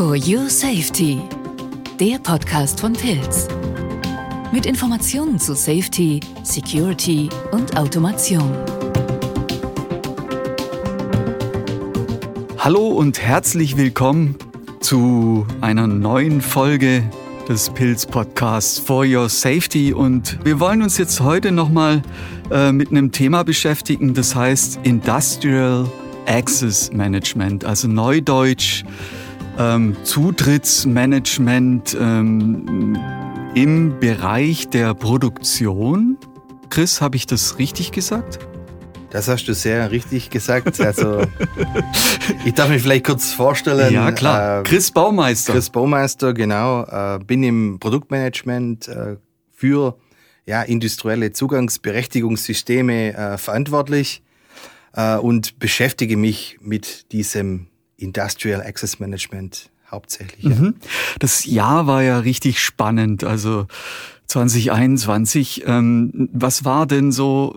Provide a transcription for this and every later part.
For Your Safety, der Podcast von Pilz. Mit Informationen zu Safety, Security und Automation. Hallo und herzlich willkommen zu einer neuen Folge des Pilz Podcasts For Your Safety und wir wollen uns jetzt heute nochmal äh, mit einem Thema beschäftigen, das heißt Industrial Access Management, also Neudeutsch ähm, Zutrittsmanagement ähm, im Bereich der Produktion. Chris, habe ich das richtig gesagt? Das hast du sehr richtig gesagt. Also, ich darf mich vielleicht kurz vorstellen. Ja, klar. Äh, Chris Baumeister. Chris Baumeister, genau. Äh, bin im Produktmanagement äh, für ja, industrielle Zugangsberechtigungssysteme äh, verantwortlich äh, und beschäftige mich mit diesem Industrial Access Management hauptsächlich. Ja. Mhm. Das Jahr war ja richtig spannend, also 2021. Ähm, was war denn so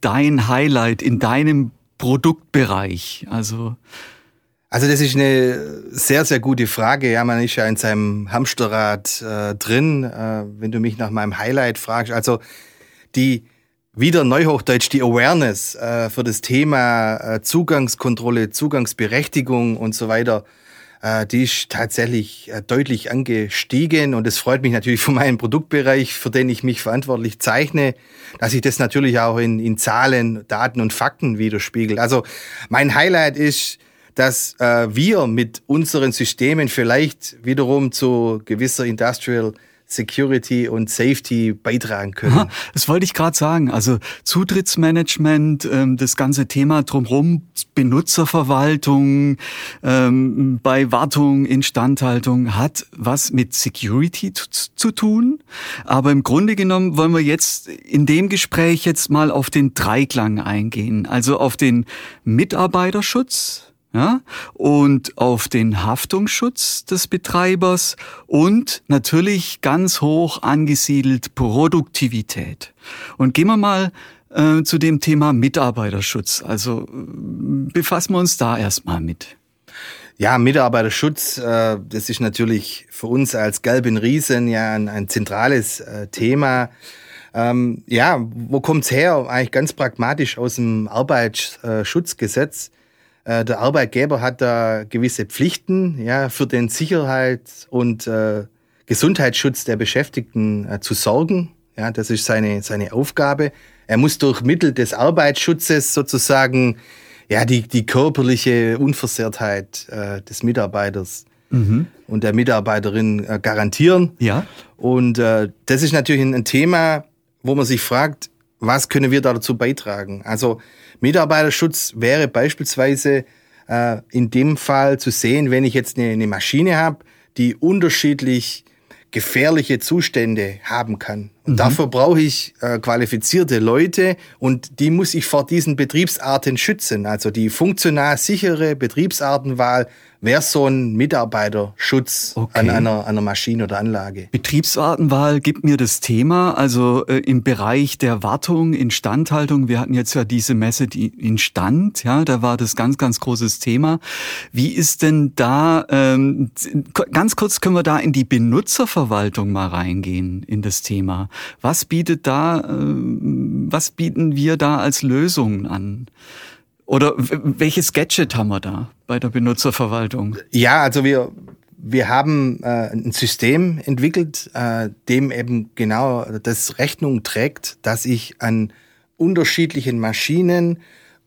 dein Highlight in deinem Produktbereich? Also also das ist eine sehr, sehr gute Frage. Ja, man ist ja in seinem Hamsterrad äh, drin, äh, wenn du mich nach meinem Highlight fragst. Also die wieder Neuhochdeutsch die Awareness äh, für das Thema äh, Zugangskontrolle, Zugangsberechtigung und so weiter, äh, die ist tatsächlich äh, deutlich angestiegen und es freut mich natürlich für meinen Produktbereich, für den ich mich verantwortlich zeichne, dass ich das natürlich auch in, in Zahlen, Daten und Fakten widerspiegelt. Also mein Highlight ist, dass äh, wir mit unseren Systemen vielleicht wiederum zu gewisser Industrial Security und Safety beitragen können. Das wollte ich gerade sagen. Also Zutrittsmanagement, ähm, das ganze Thema drumherum, Benutzerverwaltung, ähm, bei Wartung, Instandhaltung hat was mit Security zu tun. Aber im Grunde genommen wollen wir jetzt in dem Gespräch jetzt mal auf den Dreiklang eingehen. Also auf den Mitarbeiterschutz, ja, und auf den Haftungsschutz des Betreibers und natürlich ganz hoch angesiedelt Produktivität. Und gehen wir mal äh, zu dem Thema Mitarbeiterschutz. Also äh, befassen wir uns da erstmal mit. Ja, Mitarbeiterschutz, äh, das ist natürlich für uns als Gelben Riesen ja ein, ein zentrales äh, Thema. Ähm, ja, wo kommt's her? Eigentlich ganz pragmatisch aus dem Arbeitsschutzgesetz. Äh, der Arbeitgeber hat da gewisse Pflichten, ja, für den Sicherheit und äh, Gesundheitsschutz der Beschäftigten äh, zu sorgen. Ja, das ist seine, seine Aufgabe. Er muss durch Mittel des Arbeitsschutzes sozusagen ja, die, die körperliche Unversehrtheit äh, des Mitarbeiters mhm. und der Mitarbeiterin äh, garantieren. Ja. Und äh, das ist natürlich ein, ein Thema, wo man sich fragt, was können wir da dazu beitragen? Also Mitarbeiterschutz wäre beispielsweise äh, in dem Fall zu sehen, wenn ich jetzt eine, eine Maschine habe, die unterschiedlich gefährliche Zustände haben kann. Mhm. dafür brauche ich äh, qualifizierte Leute und die muss ich vor diesen Betriebsarten schützen. Also die funktional sichere Betriebsartenwahl wäre so ein Mitarbeiterschutz okay. an einer, einer Maschine oder Anlage. Betriebsartenwahl gibt mir das Thema, also äh, im Bereich der Wartung, Instandhaltung. Wir hatten jetzt ja diese Messe die Instand, ja, da war das ganz, ganz großes Thema. Wie ist denn da, ähm, ganz kurz können wir da in die Benutzerverwaltung mal reingehen, in das Thema. Was bietet da, äh, was bieten wir da als Lösungen an? Oder welches Gadget haben wir da bei der Benutzerverwaltung? Ja, also wir, wir haben äh, ein System entwickelt, äh, dem eben genau das Rechnung trägt, dass ich an unterschiedlichen Maschinen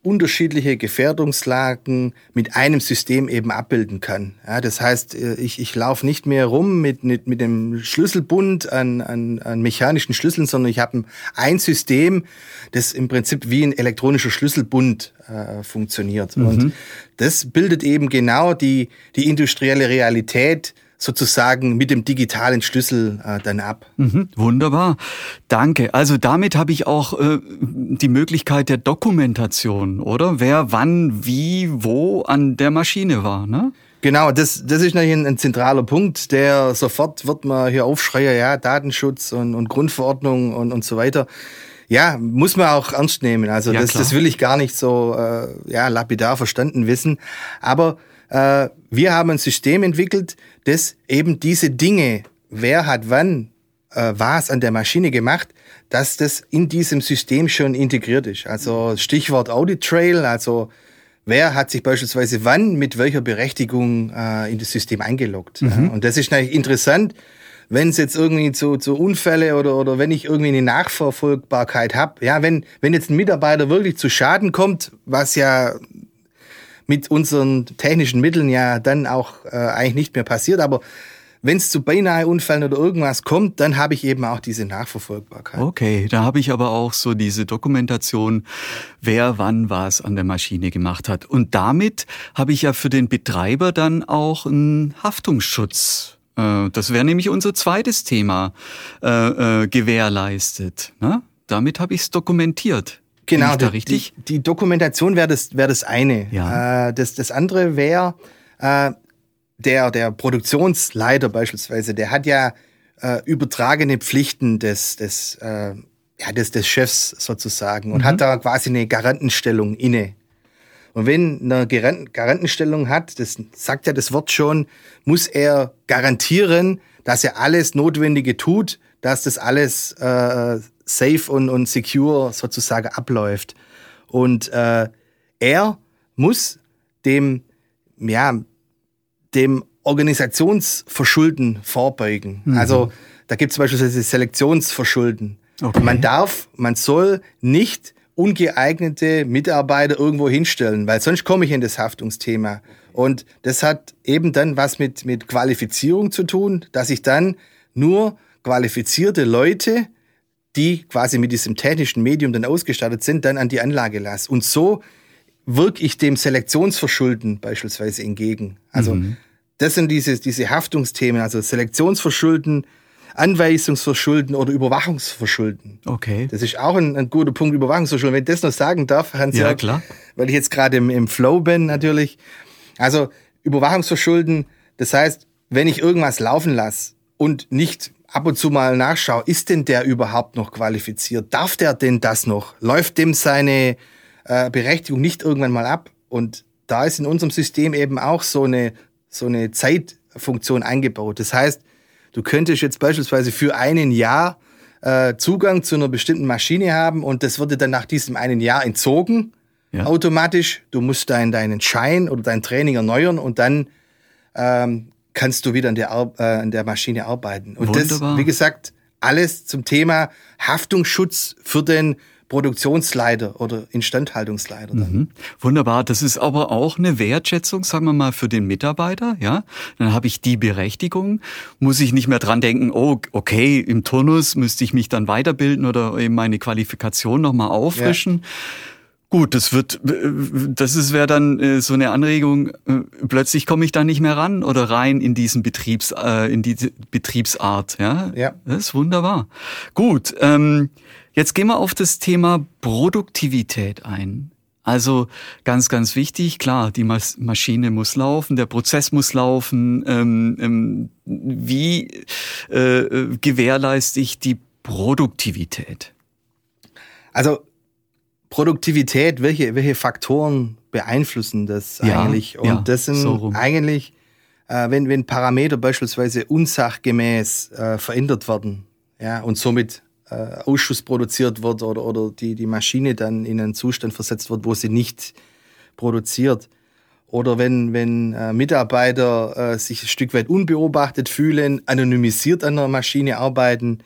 unterschiedliche Gefährdungslagen mit einem System eben abbilden kann. Ja, das heißt, äh, ich, ich laufe nicht mehr rum mit, mit, mit dem Schlüsselbund an, an, an mechanischen Schlüsseln, sondern ich habe ein System, das im Prinzip wie ein elektronischer Schlüsselbund äh, funktioniert. Mhm. Und das bildet eben genau die, die industrielle Realität sozusagen mit dem digitalen Schlüssel äh, dann ab. Mhm, wunderbar. Danke. Also damit habe ich auch äh, die Möglichkeit der Dokumentation, oder? Wer wann, wie, wo an der Maschine war, ne? Genau, das, das ist natürlich ein, ein, zentraler Punkt, der sofort wird man hier aufschreien, ja, Datenschutz und, und Grundverordnung und, und so weiter. Ja, muss man auch ernst nehmen. Also ja, das, das will ich gar nicht so äh, ja, lapidar verstanden wissen. Aber äh, wir haben ein System entwickelt, das eben diese Dinge, wer hat wann äh, was an der Maschine gemacht, dass das in diesem System schon integriert ist. Also Stichwort Audit Trail, also wer hat sich beispielsweise wann mit welcher Berechtigung äh, in das System eingeloggt. Mhm. Und das ist natürlich interessant, wenn es jetzt irgendwie zu, zu Unfälle oder, oder wenn ich irgendwie eine Nachverfolgbarkeit habe. Ja, wenn, wenn jetzt ein Mitarbeiter wirklich zu Schaden kommt, was ja mit unseren technischen Mitteln ja dann auch äh, eigentlich nicht mehr passiert, aber wenn es zu beinahe Unfällen oder irgendwas kommt, dann habe ich eben auch diese Nachverfolgbarkeit. Okay, da habe ich aber auch so diese Dokumentation, wer wann was an der Maschine gemacht hat. Und damit habe ich ja für den Betreiber dann auch einen Haftungsschutz. Äh, das wäre nämlich unser zweites Thema äh, äh, gewährleistet. Ne? Damit habe ich es dokumentiert. Genau, da richtig? Die, die Dokumentation wäre das, wär das eine. Ja. Äh, das, das andere wäre, äh, der, der Produktionsleiter beispielsweise, der hat ja äh, übertragene Pflichten des, des, äh, ja, des, des Chefs sozusagen und mhm. hat da quasi eine Garantenstellung inne. Und wenn eine Garantenstellung hat, das sagt ja das Wort schon, muss er garantieren, dass er alles Notwendige tut, dass das alles äh, safe und, und secure sozusagen abläuft. Und äh, er muss dem, ja, dem Organisationsverschulden vorbeugen. Mhm. Also da gibt es beispielsweise Selektionsverschulden. Okay. Man darf, man soll nicht ungeeignete Mitarbeiter irgendwo hinstellen, weil sonst komme ich in das Haftungsthema. Und das hat eben dann was mit, mit Qualifizierung zu tun, dass ich dann nur qualifizierte Leute, die quasi mit diesem technischen Medium dann ausgestattet sind, dann an die Anlage lasse. Und so wirke ich dem Selektionsverschulden beispielsweise entgegen. Also mhm. das sind diese, diese Haftungsthemen, also Selektionsverschulden, Anweisungsverschulden oder Überwachungsverschulden. Okay. Das ist auch ein, ein guter Punkt, Überwachungsverschulden. Wenn ich das noch sagen darf, Hans, ja, klar. weil ich jetzt gerade im, im Flow bin natürlich. Also Überwachungsverschulden, das heißt, wenn ich irgendwas laufen lasse und nicht ab und zu mal nachschaue, ist denn der überhaupt noch qualifiziert? Darf der denn das noch? Läuft dem seine äh, Berechtigung nicht irgendwann mal ab? Und da ist in unserem System eben auch so eine, so eine Zeitfunktion eingebaut. Das heißt, du könntest jetzt beispielsweise für einen Jahr äh, Zugang zu einer bestimmten Maschine haben und das würde dann nach diesem einen Jahr entzogen. Ja. Automatisch. Du musst deinen, deinen Schein oder dein Training erneuern und dann ähm, kannst du wieder an der, äh, an der Maschine arbeiten. Und Wunderbar. das, wie gesagt, alles zum Thema Haftungsschutz für den Produktionsleiter oder Instandhaltungsleiter. Mhm. Wunderbar. Das ist aber auch eine Wertschätzung, sagen wir mal, für den Mitarbeiter. Ja, dann habe ich die Berechtigung, muss ich nicht mehr dran denken. Oh, okay, im Turnus müsste ich mich dann weiterbilden oder eben meine Qualifikation noch mal auffrischen. Ja. Gut, das wird, das ist wäre dann äh, so eine Anregung. Äh, plötzlich komme ich da nicht mehr ran oder rein in diesen Betriebs, äh, in diese Betriebsart. Ja, ja, das ist wunderbar. Gut, ähm, jetzt gehen wir auf das Thema Produktivität ein. Also ganz, ganz wichtig, klar, die Mas Maschine muss laufen, der Prozess muss laufen. Ähm, ähm, wie äh, äh gewährleiste ich die Produktivität? Also Produktivität, welche, welche Faktoren beeinflussen das ja, eigentlich? Und ja, das sind so eigentlich, äh, wenn, wenn Parameter beispielsweise unsachgemäß äh, verändert werden, ja, und somit äh, Ausschuss produziert wird oder, oder die, die Maschine dann in einen Zustand versetzt wird, wo sie nicht produziert. Oder wenn, wenn äh, Mitarbeiter äh, sich ein Stück weit unbeobachtet fühlen, anonymisiert an der Maschine arbeiten,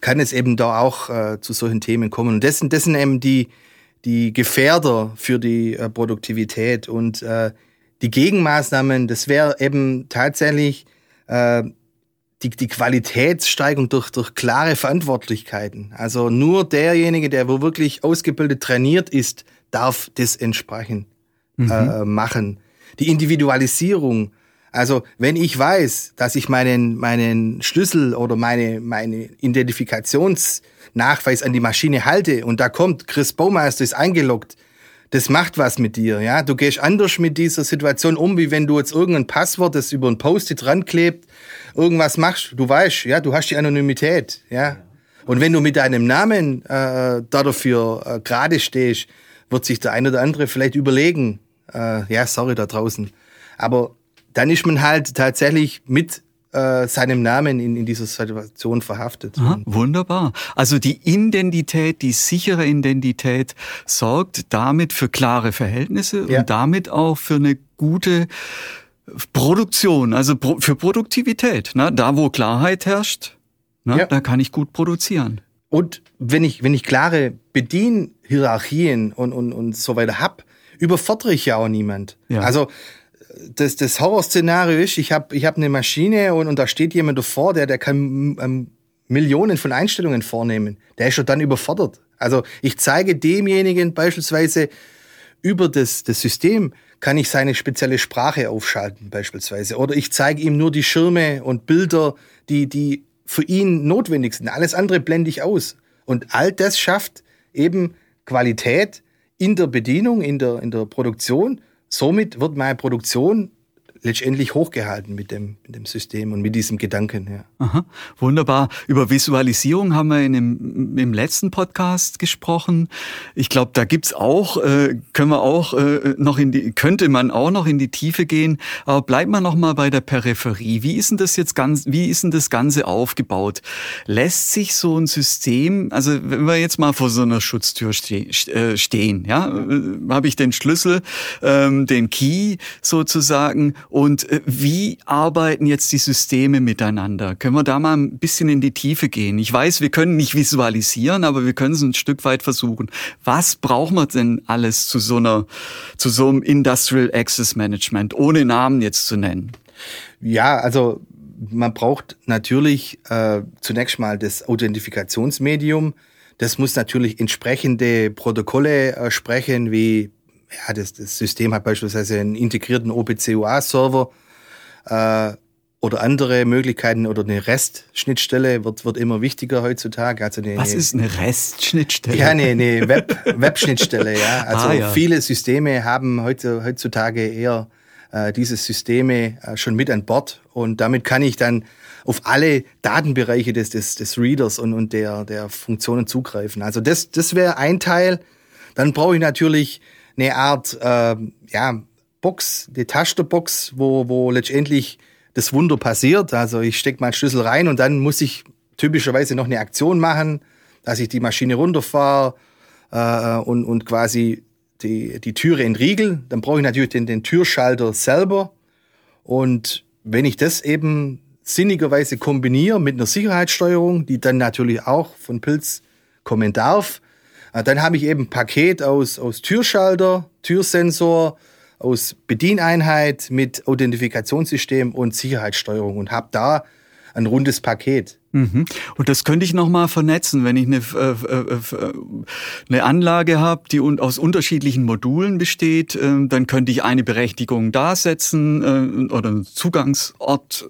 kann es eben da auch äh, zu solchen Themen kommen. Und das sind, das sind eben die, die Gefährder für die äh, Produktivität. Und äh, die Gegenmaßnahmen, das wäre eben tatsächlich äh, die, die Qualitätssteigerung durch, durch klare Verantwortlichkeiten. Also nur derjenige, der wo wirklich ausgebildet trainiert ist, darf das entsprechend mhm. äh, machen. Die Individualisierung, also wenn ich weiß, dass ich meinen, meinen Schlüssel oder meine, meine Identifikationsnachweis an die Maschine halte und da kommt Chris Baumeister ist eingeloggt, das macht was mit dir, ja. Du gehst anders mit dieser Situation um, wie wenn du jetzt irgendein Passwort, das über ein Post-it ranklebt, irgendwas machst. Du weißt, ja, du hast die Anonymität, ja. Und wenn du mit deinem Namen äh, da dafür äh, gerade stehst, wird sich der eine oder andere vielleicht überlegen, äh, ja, sorry da draußen, Aber dann ist man halt tatsächlich mit äh, seinem Namen in, in dieser Situation verhaftet. Aha, wunderbar. Also die Identität, die sichere Identität sorgt damit für klare Verhältnisse ja. und damit auch für eine gute Produktion, also für Produktivität. Ne? Da, wo Klarheit herrscht, ne? Ja. da kann ich gut produzieren. Und wenn ich, wenn ich klare Bedienhierarchien und, und, und so weiter hab, überfordere ich ja auch niemand. Ja. Also das, das Horrorszenario ist, ich habe ich hab eine Maschine und, und da steht jemand davor, der, der kann ähm, Millionen von Einstellungen vornehmen. Der ist schon dann überfordert. Also ich zeige demjenigen beispielsweise über das, das System, kann ich seine spezielle Sprache aufschalten beispielsweise. Oder ich zeige ihm nur die Schirme und Bilder, die, die für ihn notwendig sind. Alles andere blende ich aus. Und all das schafft eben Qualität in der Bedienung, in der, in der Produktion somit wird meine Produktion letztendlich hochgehalten mit dem, mit dem System und mit diesem Gedanken. Ja. Aha, wunderbar. Über Visualisierung haben wir in dem, im letzten Podcast gesprochen. Ich glaube, da gibt's auch, äh, können wir auch äh, noch in die, könnte man auch noch in die Tiefe gehen. Aber bleibt man noch mal bei der Peripherie. Wie ist denn das jetzt ganz, wie ist denn das Ganze aufgebaut? Lässt sich so ein System, also wenn wir jetzt mal vor so einer Schutztür ste äh, stehen, ja, äh, habe ich den Schlüssel, ähm, den Key sozusagen und äh, wie arbeiten jetzt die Systeme miteinander? Können wir da mal ein bisschen in die Tiefe gehen? Ich weiß, wir können nicht visualisieren, aber wir können es ein Stück weit versuchen. Was braucht man denn alles zu so einer, zu so einem Industrial Access Management, ohne Namen jetzt zu nennen? Ja, also man braucht natürlich äh, zunächst mal das Authentifikationsmedium. Das muss natürlich entsprechende Protokolle äh, sprechen, wie ja, das, das System hat beispielsweise einen integrierten OPC-UA-Server äh, oder andere Möglichkeiten oder eine REST-Schnittstelle wird, wird immer wichtiger heutzutage. Also eine, Was ist eine REST-Schnittstelle? Ja, eine, eine Web, Web-Schnittstelle, ja. Also ah, ja. viele Systeme haben heute, heutzutage eher äh, diese Systeme äh, schon mit an Bord und damit kann ich dann auf alle Datenbereiche des, des, des Readers und, und der, der Funktionen zugreifen. Also das, das wäre ein Teil. Dann brauche ich natürlich eine Art äh, ja, Box, die Tastenbox, wo, wo letztendlich das Wunder passiert. Also ich stecke meinen Schlüssel rein und dann muss ich typischerweise noch eine Aktion machen, dass ich die Maschine runterfahre äh, und, und quasi die, die Türe entriegel. Dann brauche ich natürlich den, den Türschalter selber. Und wenn ich das eben sinnigerweise kombiniere mit einer Sicherheitssteuerung, die dann natürlich auch von Pilz kommen darf, dann habe ich eben ein Paket aus, aus Türschalter, Türsensor, aus Bedieneinheit mit Authentifikationssystem und Sicherheitssteuerung und habe da ein rundes Paket. Mhm. Und das könnte ich nochmal vernetzen, wenn ich eine, äh, äh, äh eine Anlage habe, die aus unterschiedlichen Modulen besteht, äh, dann könnte ich eine Berechtigung da setzen äh, oder einen Zugangsort,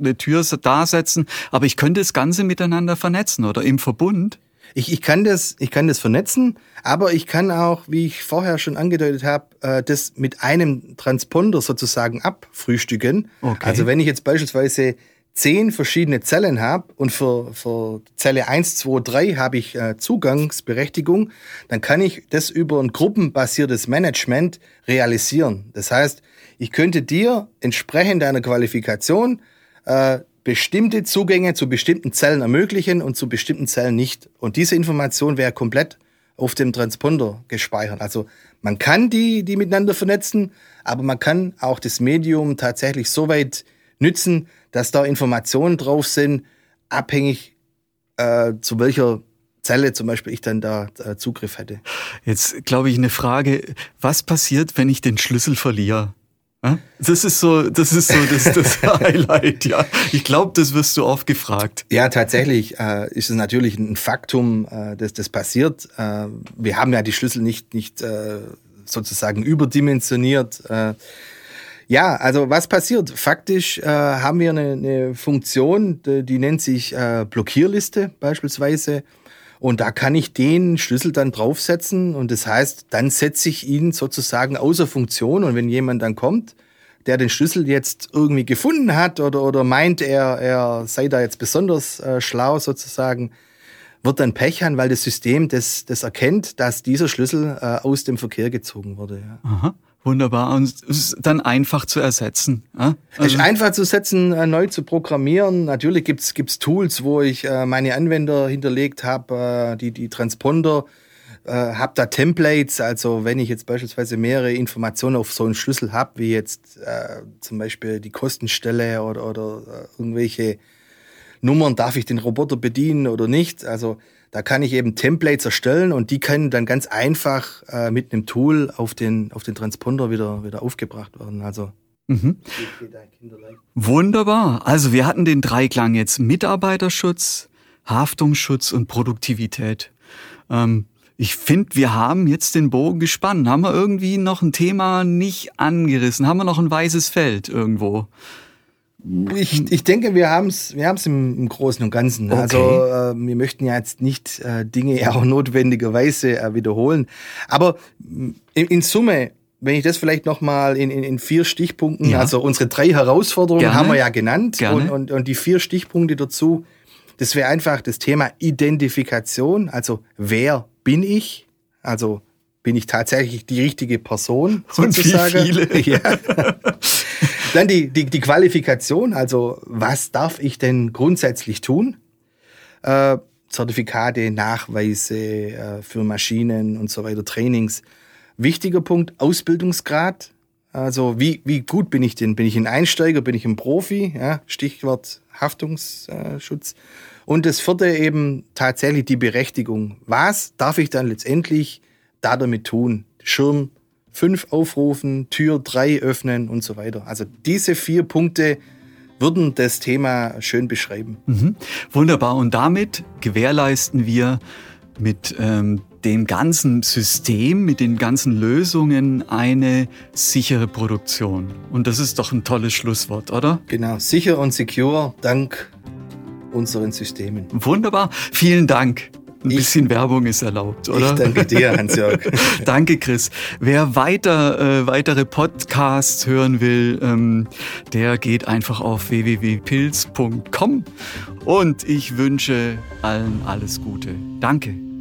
eine Tür da setzen, aber ich könnte das Ganze miteinander vernetzen oder im Verbund. Ich, ich, kann das, ich kann das vernetzen, aber ich kann auch, wie ich vorher schon angedeutet habe, äh, das mit einem Transponder sozusagen abfrühstücken. Okay. Also wenn ich jetzt beispielsweise zehn verschiedene Zellen habe und für, für Zelle 1, 2, 3 habe ich äh, Zugangsberechtigung, dann kann ich das über ein gruppenbasiertes Management realisieren. Das heißt, ich könnte dir entsprechend deiner Qualifikation äh, bestimmte Zugänge zu bestimmten Zellen ermöglichen und zu bestimmten Zellen nicht. Und diese Information wäre komplett auf dem Transponder gespeichert. Also man kann die, die miteinander vernetzen, aber man kann auch das Medium tatsächlich so weit nützen, dass da Informationen drauf sind, abhängig äh, zu welcher Zelle zum Beispiel ich dann da äh, Zugriff hätte. Jetzt glaube ich eine Frage, was passiert, wenn ich den Schlüssel verliere? Das ist so, das ist so das, das Highlight, ja. Ich glaube, das wirst du oft gefragt. Ja, tatsächlich äh, ist es natürlich ein Faktum, äh, dass das passiert. Äh, wir haben ja die Schlüssel nicht, nicht äh, sozusagen überdimensioniert. Äh, ja, also was passiert? Faktisch äh, haben wir eine, eine Funktion, die, die nennt sich Blockierliste beispielsweise. Und da kann ich den Schlüssel dann draufsetzen und das heißt, dann setze ich ihn sozusagen außer Funktion und wenn jemand dann kommt, der den Schlüssel jetzt irgendwie gefunden hat oder, oder meint, er, er sei da jetzt besonders äh, schlau sozusagen, wird dann Pech haben, weil das System das, das erkennt, dass dieser Schlüssel äh, aus dem Verkehr gezogen wurde. Ja. Aha. Wunderbar. Und es ist dann einfach zu ersetzen. Ja? Also es ist einfach zu setzen, äh, neu zu programmieren. Natürlich gibt's gibt's Tools, wo ich äh, meine Anwender hinterlegt habe, äh, die, die Transponder, äh, habe da Templates. Also wenn ich jetzt beispielsweise mehrere Informationen auf so einen Schlüssel habe, wie jetzt äh, zum Beispiel die Kostenstelle oder, oder irgendwelche Nummern, darf ich den Roboter bedienen oder nicht? Also da kann ich eben Templates erstellen und die können dann ganz einfach äh, mit einem Tool auf den, auf den Transponder wieder, wieder aufgebracht werden. Also Mhm. Wunderbar. Also wir hatten den Dreiklang jetzt Mitarbeiterschutz, Haftungsschutz und Produktivität. Ähm, ich finde, wir haben jetzt den Bogen gespannt. Haben wir irgendwie noch ein Thema nicht angerissen? Haben wir noch ein weißes Feld irgendwo? Ich, ich denke, wir haben es wir haben's im, im Großen und Ganzen. Okay. Also äh, wir möchten ja jetzt nicht äh, Dinge auch notwendigerweise äh, wiederholen. Aber in, in Summe, wenn ich das vielleicht nochmal in, in, in vier Stichpunkten, ja. also unsere drei Herausforderungen Gerne. haben wir ja genannt und, und, und die vier Stichpunkte dazu, das wäre einfach das Thema Identifikation, also wer bin ich? Also bin ich tatsächlich die richtige Person sozusagen? Und wie viele? Ja. Dann die, die, die Qualifikation, also was darf ich denn grundsätzlich tun? Äh, Zertifikate, Nachweise äh, für Maschinen und so weiter, Trainings. Wichtiger Punkt, Ausbildungsgrad. Also wie, wie gut bin ich denn? Bin ich ein Einsteiger, bin ich ein Profi? Ja, Stichwort Haftungsschutz. Und das vierte eben tatsächlich die Berechtigung. Was darf ich dann letztendlich da damit tun? Schirm, fünf aufrufen, Tür drei öffnen und so weiter. Also diese vier Punkte würden das Thema schön beschreiben. Mhm. Wunderbar. Und damit gewährleisten wir mit ähm, dem ganzen System, mit den ganzen Lösungen eine sichere Produktion. Und das ist doch ein tolles Schlusswort, oder? Genau, sicher und secure dank unseren Systemen. Wunderbar. Vielen Dank. Ein ich, bisschen Werbung ist erlaubt, oder? Ich danke dir, Hans-Jörg. danke, Chris. Wer weiter, äh, weitere Podcasts hören will, ähm, der geht einfach auf www.pilz.com und ich wünsche allen alles Gute. Danke.